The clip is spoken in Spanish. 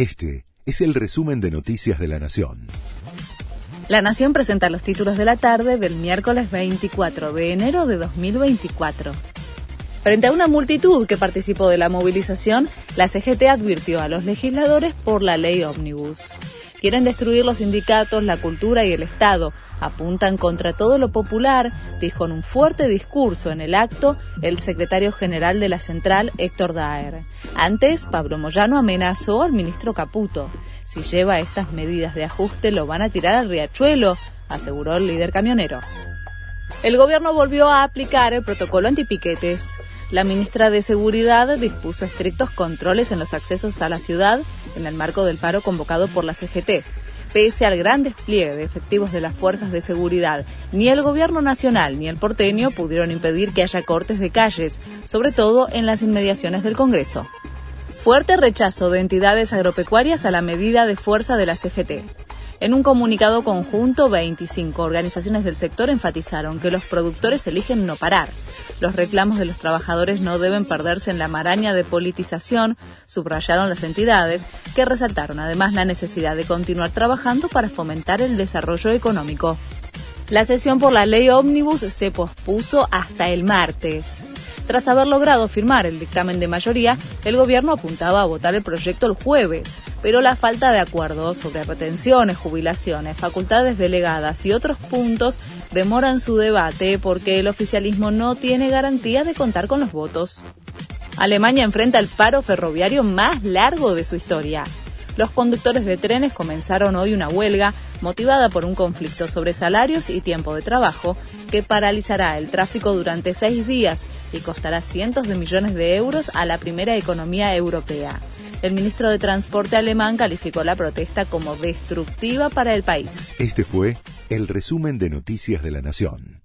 Este es el resumen de Noticias de la Nación. La Nación presenta los títulos de la tarde del miércoles 24 de enero de 2024. Frente a una multitud que participó de la movilización, la CGT advirtió a los legisladores por la ley ómnibus. Quieren destruir los sindicatos, la cultura y el Estado. Apuntan contra todo lo popular, dijo en un fuerte discurso en el acto el secretario general de la central, Héctor Daer. Antes, Pablo Moyano amenazó al ministro Caputo. Si lleva estas medidas de ajuste, lo van a tirar al riachuelo, aseguró el líder camionero. El gobierno volvió a aplicar el protocolo antipiquetes. La ministra de Seguridad dispuso estrictos controles en los accesos a la ciudad en el marco del paro convocado por la CGT. Pese al gran despliegue de efectivos de las fuerzas de seguridad, ni el gobierno nacional ni el porteño pudieron impedir que haya cortes de calles, sobre todo en las inmediaciones del Congreso. Fuerte rechazo de entidades agropecuarias a la medida de fuerza de la CGT. En un comunicado conjunto, 25 organizaciones del sector enfatizaron que los productores eligen no parar. Los reclamos de los trabajadores no deben perderse en la maraña de politización, subrayaron las entidades, que resaltaron además la necesidad de continuar trabajando para fomentar el desarrollo económico. La sesión por la ley ómnibus se pospuso hasta el martes. Tras haber logrado firmar el dictamen de mayoría, el gobierno apuntaba a votar el proyecto el jueves, pero la falta de acuerdo sobre retenciones, jubilaciones, facultades delegadas y otros puntos demoran su debate porque el oficialismo no tiene garantía de contar con los votos. Alemania enfrenta el paro ferroviario más largo de su historia. Los conductores de trenes comenzaron hoy una huelga motivada por un conflicto sobre salarios y tiempo de trabajo que paralizará el tráfico durante seis días y costará cientos de millones de euros a la primera economía europea. El ministro de Transporte alemán calificó la protesta como destructiva para el país. Este fue el resumen de Noticias de la Nación.